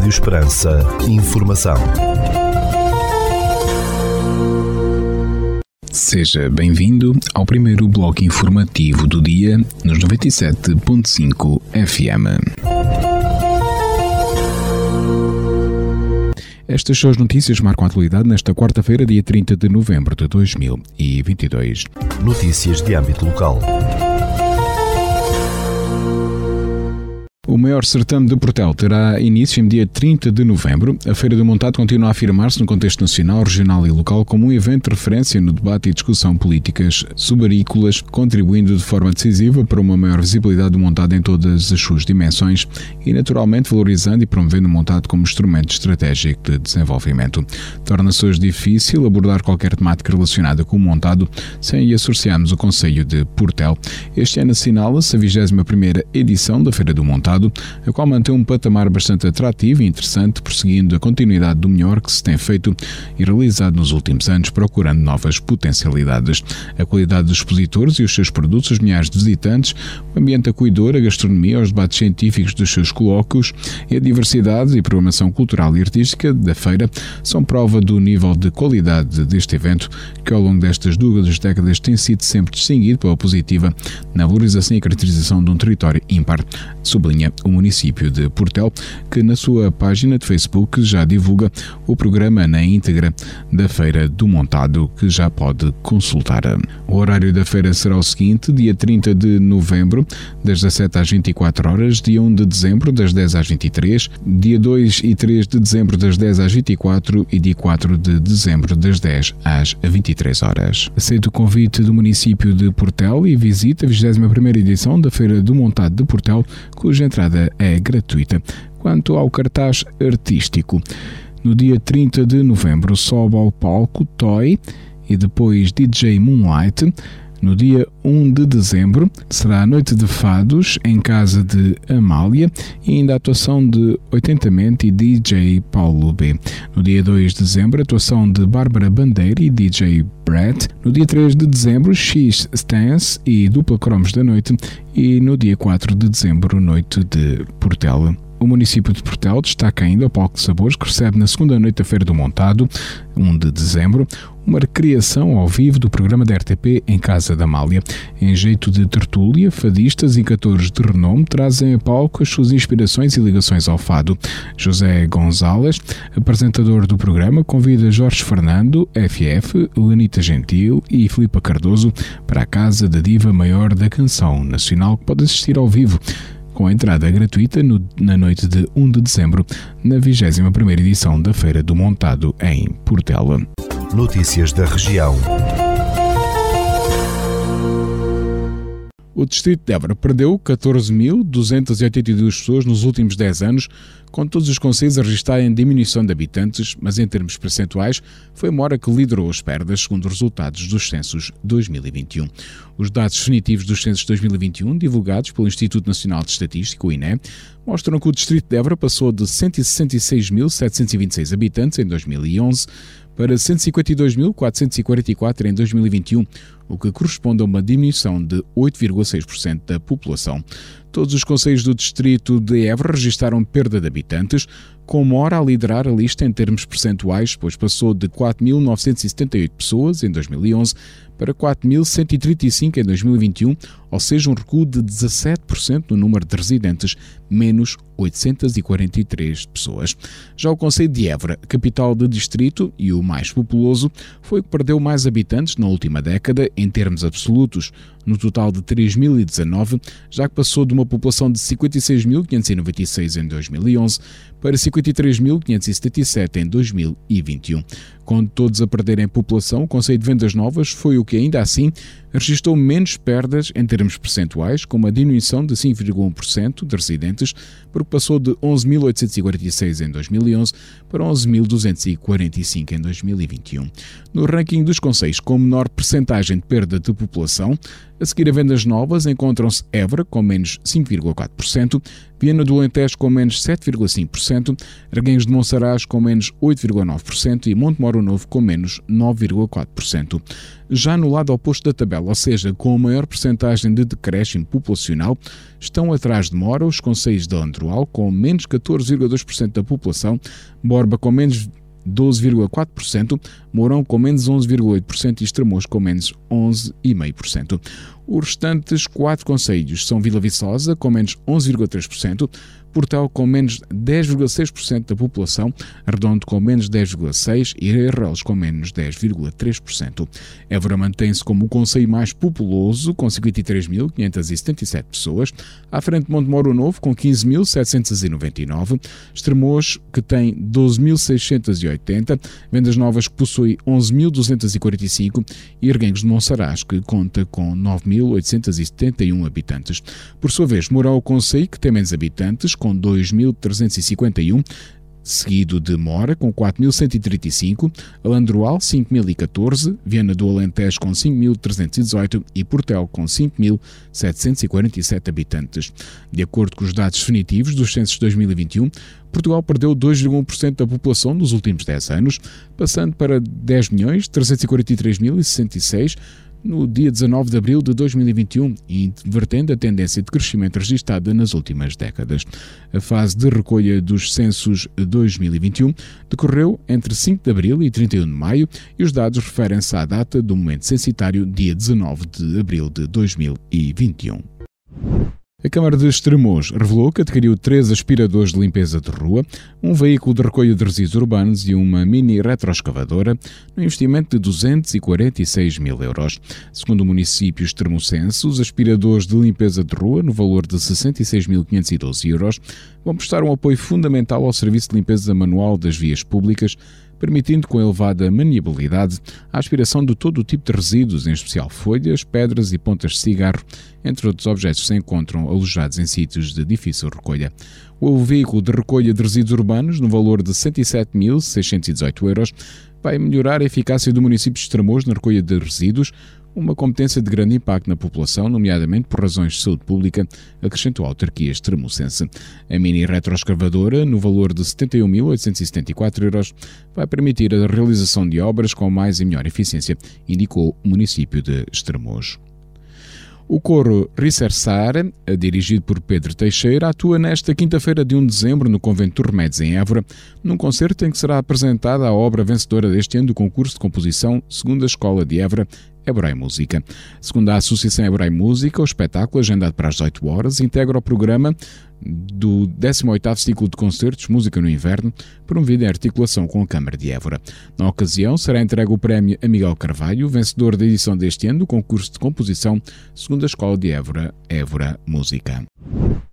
Rádio Esperança. Informação. Seja bem-vindo ao primeiro bloco informativo do dia nos 97.5 FM. Estas são as notícias marcam a atualidade nesta quarta-feira, dia 30 de novembro de 2022. Notícias de âmbito local. O maior certame de Portel terá início em dia 30 de novembro. A Feira do Montado continua a afirmar-se no contexto nacional, regional e local como um evento de referência no debate e discussão políticas subarícolas, contribuindo de forma decisiva para uma maior visibilidade do montado em todas as suas dimensões e, naturalmente, valorizando e promovendo o montado como instrumento estratégico de desenvolvimento. Torna-se hoje difícil abordar qualquer temática relacionada com o montado sem associarmos o Conselho de Portel. Este ano assinala-se a 21ª edição da Feira do Montado a qual mantém um patamar bastante atrativo e interessante, prosseguindo a continuidade do melhor que se tem feito e realizado nos últimos anos, procurando novas potencialidades. A qualidade dos expositores e os seus produtos, os milhares de visitantes, o ambiente acolhedor, a gastronomia, os debates científicos dos seus colóquios e a diversidade e programação cultural e artística da feira são prova do nível de qualidade deste evento, que ao longo destas duas décadas tem sido sempre distinguido pela positiva na valorização e caracterização de um território ímpar, sublinha o município de Portel, que na sua página de Facebook já divulga o programa na íntegra da Feira do Montado, que já pode consultar. O horário da feira será o seguinte: dia 30 de novembro, das 17 às 24 horas, dia 1 de dezembro, das 10 às 23, dia 2 e 3 de dezembro, das 10 às 24 e dia 4 de dezembro, das 10 às 23 horas. Aceito o convite do município de Portel e visita a 21 edição da Feira do Montado de Portel, cuja entrada é gratuita. Quanto ao cartaz artístico, no dia 30 de novembro sobe ao palco Toy e depois DJ Moonlight. No dia 1 de dezembro será a noite de fados em casa de Amália e ainda a atuação de 80 Mente e DJ Paulo B. No dia 2 de dezembro, atuação de Bárbara Bandeira e DJ Brett. No dia 3 de dezembro, X Stance e Dupla Cromos da Noite. E no dia 4 de dezembro, Noite de Portela. O município de Portel destaca ainda o Palco de Sabores, que recebe na segunda noite da Feira do Montado, 1 de dezembro, uma recriação ao vivo do programa da RTP em Casa da Amália. Em jeito de tertúlia, fadistas e cantores de renome trazem a palco as suas inspirações e ligações ao fado. José Gonzalez, apresentador do programa, convida Jorge Fernando, FF, Lenita Gentil e Filipa Cardoso para a Casa da Diva Maior da Canção Nacional, que pode assistir ao vivo com a entrada gratuita no, na noite de 1 de dezembro, na 21ª edição da Feira do Montado em Portela. Notícias da região. O distrito de Évora perdeu 14.282 pessoas nos últimos 10 anos, com todos os conselhos a registarem diminuição de habitantes, mas em termos percentuais foi Mora que liderou as perdas, segundo os resultados dos censos 2021. Os dados definitivos dos censos 2021, divulgados pelo Instituto Nacional de Estatística, o INE, mostram que o distrito de Évora passou de 166.726 habitantes em 2011 para 152.444 em 2021, o que corresponde a uma diminuição de 8,6% da população. Todos os conselhos do distrito de Évora registaram perda de habitantes, com Mora a liderar a lista em termos percentuais, pois passou de 4.978 pessoas em 2011 para 4.135 em 2021, ou seja, um recuo de 17% no número de residentes, menos 843 pessoas. Já o Conselho de Évora, capital do distrito e o mais populoso, foi o que perdeu mais habitantes na última década em termos absolutos, no total de 3.019, já que passou de uma população de 56.596 em 2011 para 53.577 em 2021. Com todos a perderem população, o Conselho de Vendas Novas foi o que ainda assim registrou menos perdas em termos percentuais, com uma diminuição de 5,1% de residentes, porque passou de 11.846 em 2011 para 11.245 em 2021. No ranking dos conselhos com menor percentagem de perda de população, A seguir a vendas novas encontram-se Évora com menos 5,4%, Viana do Alentejo com menos 7,5%, Arguenhos de Monsaraz com menos 8,9% e Montemoro Novo com menos 9,4%. Já no lado oposto da tabela, ou seja, com a maior percentagem de decréscimo populacional, estão atrás de Mora os conselhos de Androal com menos 14,2% da população, Borba com menos 12,4%, Mourão com menos 11,8% e Estremoz com menos 11,5%. Os restantes quatro conselhos são Vila Viçosa, com menos 11,3%, Portel com menos 10,6% da população, Redondo com menos 10,6% e Arrelos com menos 10,3%. Évora mantém-se como o conselho mais populoso, com 53.577 pessoas, à frente de Montemoro Novo, com 15.799, Estremoz, que tem 12.680, Vendas Novas, que possui 11.245 e Erguengos de Monsaraz, que conta com 9.871 habitantes. Por sua vez, Mourão o Conselho, que tem menos habitantes, com 2.351, seguido de Mora, com 4.135, Alandroal, 5.014, Viana do Alentejo, com 5.318 e Portel, com 5.747 habitantes. De acordo com os dados definitivos dos censos de 2021, Portugal perdeu 2,1% da população nos últimos 10 anos, passando para 10.343.066 no dia 19 de abril de 2021, invertendo a tendência de crescimento registrada nas últimas décadas. A fase de recolha dos censos 2021 decorreu entre 5 de abril e 31 de maio e os dados referem-se à data do momento censitário, dia 19 de abril de 2021. A Câmara de Estremoz revelou que adquiriu três aspiradores de limpeza de rua, um veículo de recolha de resíduos urbanos e uma mini retroescavadora, no investimento de 246 mil euros. Segundo o município extremocense, os aspiradores de limpeza de rua, no valor de 66.512 euros, vão prestar um apoio fundamental ao serviço de limpeza manual das vias públicas, permitindo com elevada maniabilidade a aspiração de todo o tipo de resíduos, em especial folhas, pedras e pontas de cigarro, entre outros objetos que se encontram alojados em sítios de difícil recolha. O veículo de recolha de resíduos urbanos, no valor de 107.618 euros, vai melhorar a eficácia do município de Estremoz na recolha de resíduos, uma competência de grande impacto na população, nomeadamente por razões de saúde pública, acrescentou a autarquia extremocense. A mini retroescavadora, no valor de 71.874 euros, vai permitir a realização de obras com mais e melhor eficiência, indicou o município de Estremoz. O coro Ricersar, dirigido por Pedro Teixeira, atua nesta quinta-feira de 1 de dezembro no Convento dos Remédios, em Évora, num concerto em que será apresentada a obra vencedora deste ano do concurso de composição segundo a Escola de Évora, Hebrei Música. Segundo a Associação Hebrei Música, o espetáculo, agendado para as 18 horas, integra o programa do 18º ciclo de concertos Música no Inverno, promovido em articulação com a Câmara de Évora. Na ocasião, será entregue o prémio a Miguel Carvalho, vencedor da edição deste ano do concurso de composição segundo a Escola de Évora, Évora Música.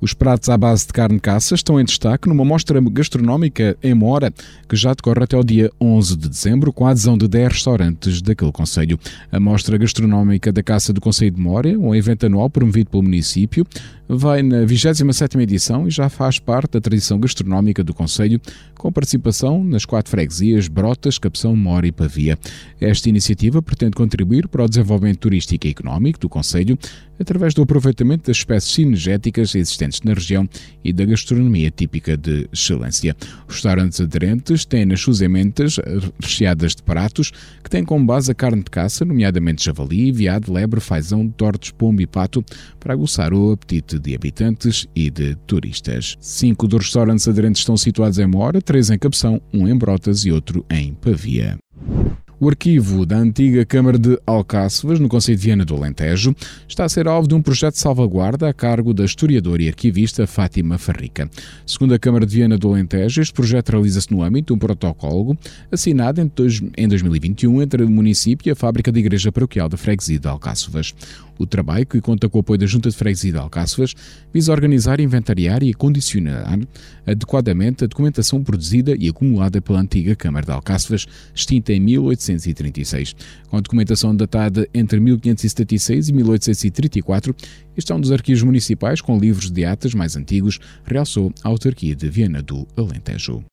Os pratos à base de carne caça estão em destaque numa mostra gastronómica em Mora, que já decorre até o dia 11 de dezembro, com a adesão de 10 restaurantes daquele Conselho. A mostra gastronómica da caça do Conselho de Mora, um evento anual promovido pelo município, vai na 27ª edição e já faz parte da tradição gastronómica do Conselho, com participação nas quatro freguesias Brotas, Capção, Mora e Pavia. Esta iniciativa pretende contribuir para o desenvolvimento turístico e económico do Conselho, através do aproveitamento das espécies cinegéticas existentes na região e da gastronomia típica de excelência. Os restaurantes aderentes têm nas suas emendas recheadas de pratos que têm como base a carne de caça, nomeadamente javali, veado, lebre, fazão, tortos, pombo e pato, para aguçar o apetite de habitantes e de turistas. Cinco dos restaurantes aderentes estão situados em Mora, três em Capção, um em Brotas e outro em Pavia. O arquivo da antiga Câmara de Alcáçovas, no Conselho de Viana do Alentejo, está a ser alvo de um projeto de salvaguarda a cargo da historiadora e arquivista Fátima Farrica. Segundo a Câmara de Viana do Alentejo, este projeto realiza-se no âmbito de um protocolo assinado em 2021 entre o município e a Fábrica da Igreja Paroquial da Freguesia de Alcáçovas. O trabalho, que conta com o apoio da Junta de Freguesia de Alcáçovas, visa organizar, inventariar e condicionar adequadamente a documentação produzida e acumulada pela antiga Câmara de Alcáçovas, extinta em 1836. Com a documentação datada entre 1576 e 1834, este é um dos arquivos municipais com livros de atas mais antigos, realçou a autarquia de Viana do Alentejo.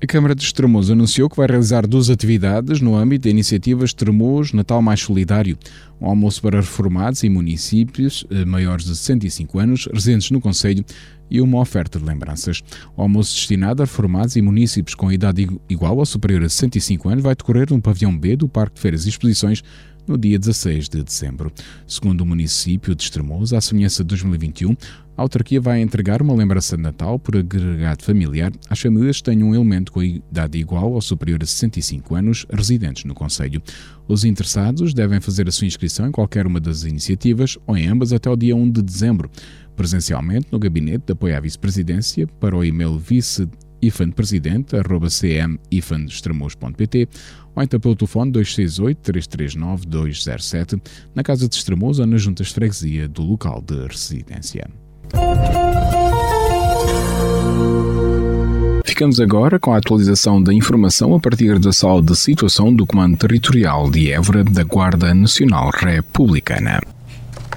A Câmara de Estremoz anunciou que vai realizar duas atividades no âmbito da iniciativa Estremoz Natal Mais Solidário. Um almoço para reformados e municípios eh, maiores de 65 anos, residentes no Conselho, e uma oferta de lembranças. O almoço destinado a reformados e municípios com idade igual ou superior a 65 anos vai decorrer no pavilhão B do Parque de Feiras e Exposições no dia 16 de dezembro. Segundo o município de Estremoz, à semelhança de 2021, a autarquia vai entregar uma lembrança de Natal por agregado familiar às famílias que tenham um elemento com idade igual ou superior a 65 anos residentes no Conselho. Os interessados devem fazer a sua inscrição em qualquer uma das iniciativas ou em ambas até o dia 1 de dezembro, presencialmente no gabinete de apoio à vice-presidência para o e-mail vice ifan.presidente.cmifandextremoz.pt ou então pelo telefone 268-339-207 na Casa de Extremoz ou nas juntas de freguesia do local de residência. Ficamos agora com a atualização da informação a partir da sala de situação do Comando Territorial de Évora da Guarda Nacional Republicana.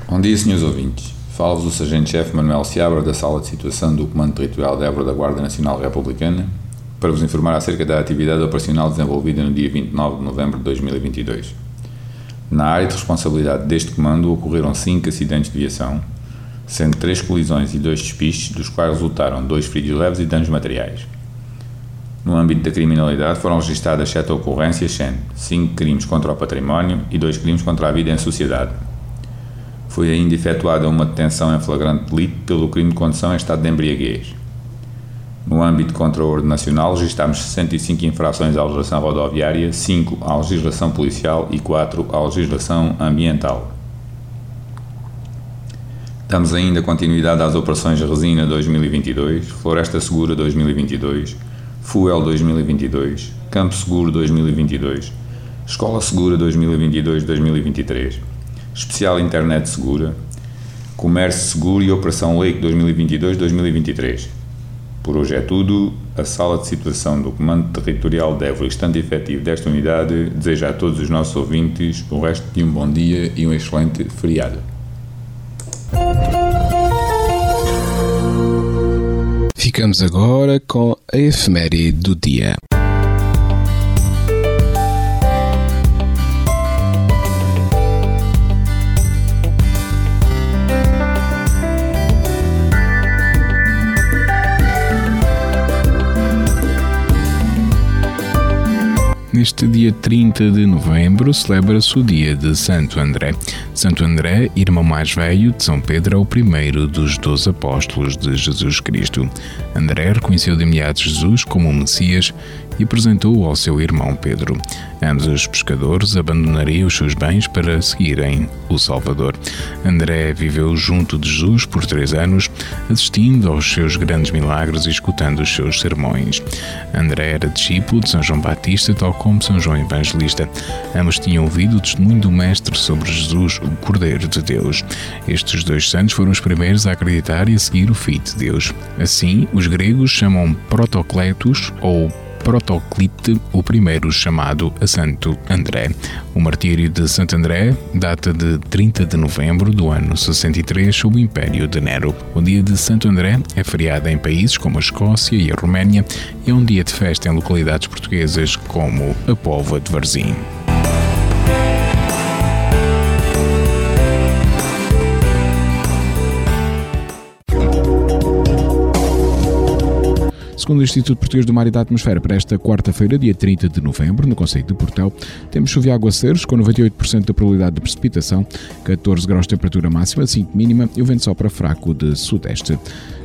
Bom dia, senhores ouvintes. Fala-vos o Sargento-Chefe Manuel Seabra da Sala de Situação do Comando Territorial de Évora da Guarda Nacional Republicana para vos informar acerca da atividade operacional desenvolvida no dia 29 de novembro de 2022. Na área de responsabilidade deste comando ocorreram cinco acidentes de viação, sendo três colisões e dois despistes, dos quais resultaram dois feridos leves e danos materiais. No âmbito da criminalidade foram registradas sete ocorrências, sendo cinco crimes contra o património e dois crimes contra a vida em sociedade. Foi ainda efetuada uma detenção em flagrante delito pelo crime de condução em estado de embriaguez. No âmbito contra a ordem nacional, registámos 65 infrações à legislação rodoviária, 5 à legislação policial e 4 à legislação ambiental. Damos ainda continuidade às operações Resina 2022, Floresta Segura 2022, Fuel 2022, Campo Seguro 2022, Escola Segura 2022-2023, Especial Internet Segura, Comércio Seguro e Operação Lake 2022-2023. Por hoje é tudo. A sala de situação do Comando Territorial de Évora, estando efetivo desta unidade, deseja a todos os nossos ouvintes o resto de um bom dia e um excelente feriado. Ficamos agora com a efeméride do dia. Neste dia 30 de novembro celebra-se o dia de Santo André. Santo André, irmão mais velho de São Pedro, é o primeiro dos doze apóstolos de Jesus Cristo. André reconheceu de imediato Jesus como o Messias e apresentou-o ao seu irmão Pedro. Ambos os pescadores abandonariam os seus bens para seguirem o Salvador. André viveu junto de Jesus por três anos, assistindo aos seus grandes milagres e escutando os seus sermões. André era discípulo de São João Batista, tal como São João Evangelista. Ambos tinham ouvido o testemunho do Mestre sobre Jesus, o Cordeiro de Deus. Estes dois santos foram os primeiros a acreditar e a seguir o Filho de Deus. Assim, os gregos chamam Protocletos ou Protoclite, o primeiro chamado a Santo André. O martírio de Santo André data de 30 de novembro do ano 63 sob o Império de Nero. O dia de Santo André é feriado em países como a Escócia e a Roménia e é um dia de festa em localidades portuguesas como a Póvoa de Varzim. Segundo o Instituto Português do Mar e da Atmosfera, para esta quarta-feira, dia 30 de novembro, no Conselho de Portel, temos chuva e aguaceiros com 98% de probabilidade de precipitação, 14 graus de temperatura máxima, 5 mínima e o vento sopra fraco de sudeste.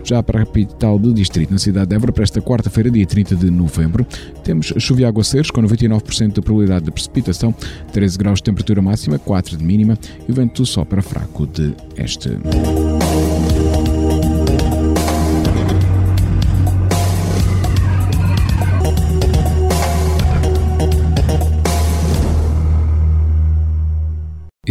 Já para a capital do distrito, na cidade de Évora, para esta quarta-feira, dia 30 de novembro, temos chuva e aguaceiros com 99% de probabilidade de precipitação, 13 graus de temperatura máxima, 4 de mínima e o vento sopra fraco de este.